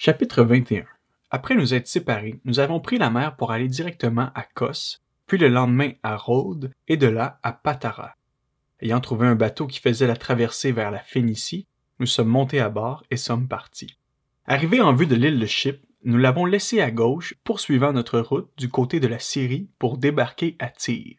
Chapitre 21 Après nous être séparés, nous avons pris la mer pour aller directement à Kos, puis le lendemain à Rhodes, et de là à Patara. Ayant trouvé un bateau qui faisait la traversée vers la Phénicie, nous sommes montés à bord et sommes partis. Arrivés en vue de l'île de Chypre, nous l'avons laissé à gauche, poursuivant notre route du côté de la Syrie pour débarquer à Tyr.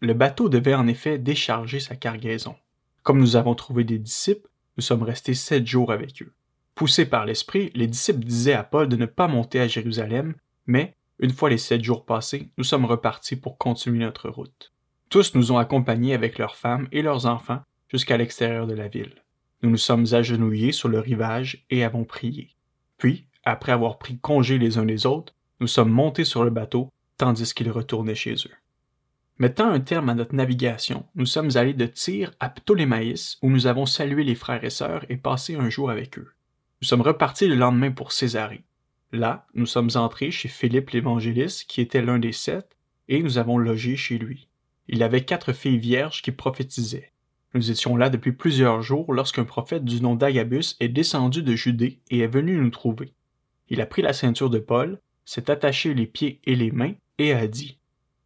Le bateau devait en effet décharger sa cargaison. Comme nous avons trouvé des disciples, nous sommes restés sept jours avec eux. Poussés par l'Esprit, les disciples disaient à Paul de ne pas monter à Jérusalem, mais, une fois les sept jours passés, nous sommes repartis pour continuer notre route. Tous nous ont accompagnés avec leurs femmes et leurs enfants jusqu'à l'extérieur de la ville. Nous nous sommes agenouillés sur le rivage et avons prié. Puis, après avoir pris congé les uns des autres, nous sommes montés sur le bateau tandis qu'ils retournaient chez eux. Mettant un terme à notre navigation, nous sommes allés de Tyr à Ptolémaïs où nous avons salué les frères et sœurs et passé un jour avec eux. Nous sommes repartis le lendemain pour Césarée. Là, nous sommes entrés chez Philippe l'évangéliste, qui était l'un des sept, et nous avons logé chez lui. Il avait quatre filles vierges qui prophétisaient. Nous étions là depuis plusieurs jours lorsqu'un prophète du nom d'Agabus est descendu de Judée et est venu nous trouver. Il a pris la ceinture de Paul, s'est attaché les pieds et les mains, et a dit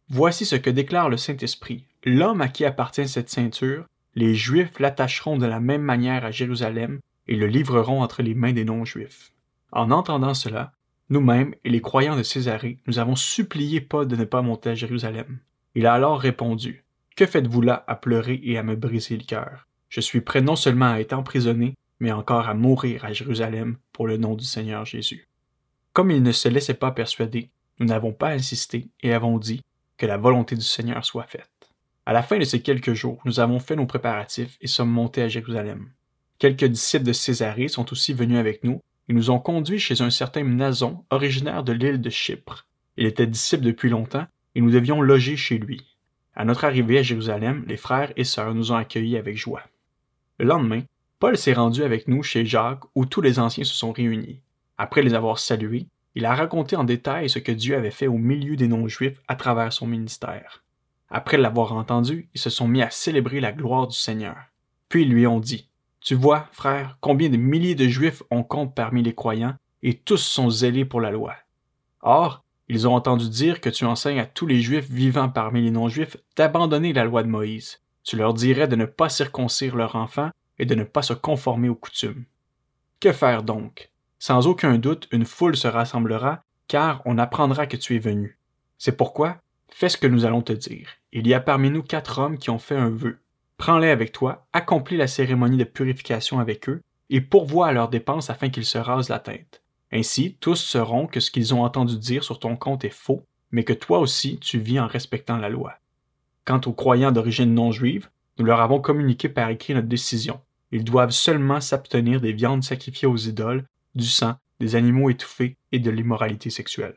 Voici ce que déclare le Saint-Esprit. L'homme à qui appartient cette ceinture, les Juifs l'attacheront de la même manière à Jérusalem et le livreront entre les mains des non-juifs. En entendant cela, nous-mêmes et les croyants de Césarée, nous avons supplié Paul de ne pas monter à Jérusalem. Il a alors répondu Que faites-vous là à pleurer et à me briser le cœur? Je suis prêt non seulement à être emprisonné, mais encore à mourir à Jérusalem pour le nom du Seigneur Jésus. Comme il ne se laissait pas persuader, nous n'avons pas insisté et avons dit Que la volonté du Seigneur soit faite. À la fin de ces quelques jours, nous avons fait nos préparatifs et sommes montés à Jérusalem. Quelques disciples de Césarée sont aussi venus avec nous et nous ont conduits chez un certain Nason, originaire de l'île de Chypre. Il était disciple depuis longtemps et nous devions loger chez lui. À notre arrivée à Jérusalem, les frères et sœurs nous ont accueillis avec joie. Le lendemain, Paul s'est rendu avec nous chez Jacques où tous les anciens se sont réunis. Après les avoir salués, il a raconté en détail ce que Dieu avait fait au milieu des non-juifs à travers son ministère. Après l'avoir entendu, ils se sont mis à célébrer la gloire du Seigneur. Puis ils lui ont dit tu vois, frère, combien de milliers de Juifs on compte parmi les croyants, et tous sont zélés pour la loi. Or, ils ont entendu dire que tu enseignes à tous les Juifs vivant parmi les non-Juifs d'abandonner la loi de Moïse. Tu leur dirais de ne pas circoncire leurs enfants et de ne pas se conformer aux coutumes. Que faire donc? Sans aucun doute, une foule se rassemblera, car on apprendra que tu es venu. C'est pourquoi, fais ce que nous allons te dire. Il y a parmi nous quatre hommes qui ont fait un vœu prends-les avec toi, accomplis la cérémonie de purification avec eux, et pourvois à leurs dépenses afin qu'ils se rasent la tête. Ainsi, tous sauront que ce qu'ils ont entendu dire sur ton compte est faux, mais que toi aussi tu vis en respectant la loi. Quant aux croyants d'origine non juive, nous leur avons communiqué par écrit notre décision. Ils doivent seulement s'abstenir des viandes sacrifiées aux idoles, du sang, des animaux étouffés et de l'immoralité sexuelle.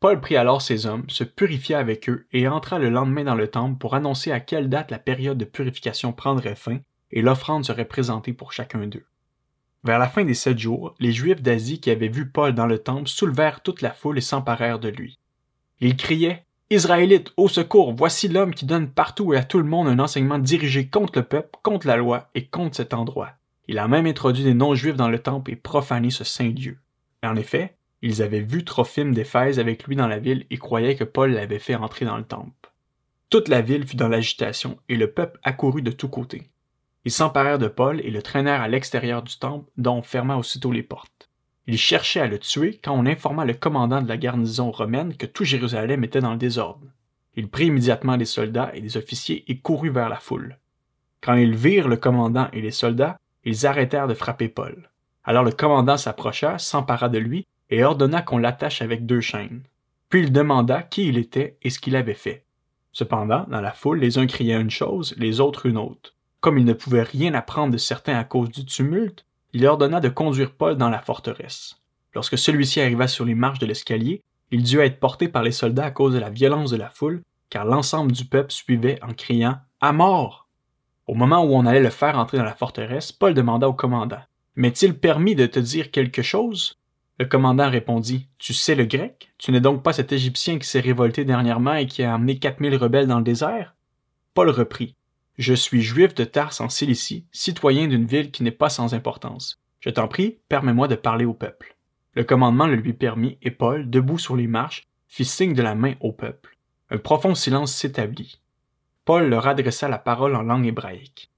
Paul prit alors ses hommes, se purifia avec eux et entra le lendemain dans le temple pour annoncer à quelle date la période de purification prendrait fin et l'offrande serait présentée pour chacun d'eux. Vers la fin des sept jours, les Juifs d'Asie qui avaient vu Paul dans le temple soulevèrent toute la foule et s'emparèrent de lui. Ils criaient Israélites, au secours, voici l'homme qui donne partout et à tout le monde un enseignement dirigé contre le peuple, contre la loi et contre cet endroit. Il a même introduit des non-juifs dans le temple et profané ce saint lieu. en effet, ils avaient vu Trophime d'Éphèse avec lui dans la ville et croyaient que Paul l'avait fait entrer dans le temple. Toute la ville fut dans l'agitation et le peuple accourut de tous côtés. Ils s'emparèrent de Paul et le traînèrent à l'extérieur du temple, dont on ferma aussitôt les portes. Ils cherchaient à le tuer quand on informa le commandant de la garnison romaine que tout Jérusalem était dans le désordre. Il prit immédiatement des soldats et des officiers et courut vers la foule. Quand ils virent le commandant et les soldats, ils arrêtèrent de frapper Paul. Alors le commandant s'approcha, s'empara de lui et ordonna qu'on l'attache avec deux chaînes. Puis il demanda qui il était et ce qu'il avait fait. Cependant, dans la foule, les uns criaient une chose, les autres une autre. Comme il ne pouvait rien apprendre de certains à cause du tumulte, il ordonna de conduire Paul dans la forteresse. Lorsque celui-ci arriva sur les marches de l'escalier, il dut être porté par les soldats à cause de la violence de la foule, car l'ensemble du peuple suivait en criant À mort Au moment où on allait le faire entrer dans la forteresse, Paul demanda au commandant M'est-il permis de te dire quelque chose? Le commandant répondit Tu sais le grec? Tu n'es donc pas cet Égyptien qui s'est révolté dernièrement et qui a amené quatre mille rebelles dans le désert Paul reprit Je suis juif de Tars en Cilicie, citoyen d'une ville qui n'est pas sans importance. Je t'en prie, permets-moi de parler au peuple. Le commandement le lui permit et Paul, debout sur les marches, fit signe de la main au peuple. Un profond silence s'établit. Paul leur adressa la parole en langue hébraïque.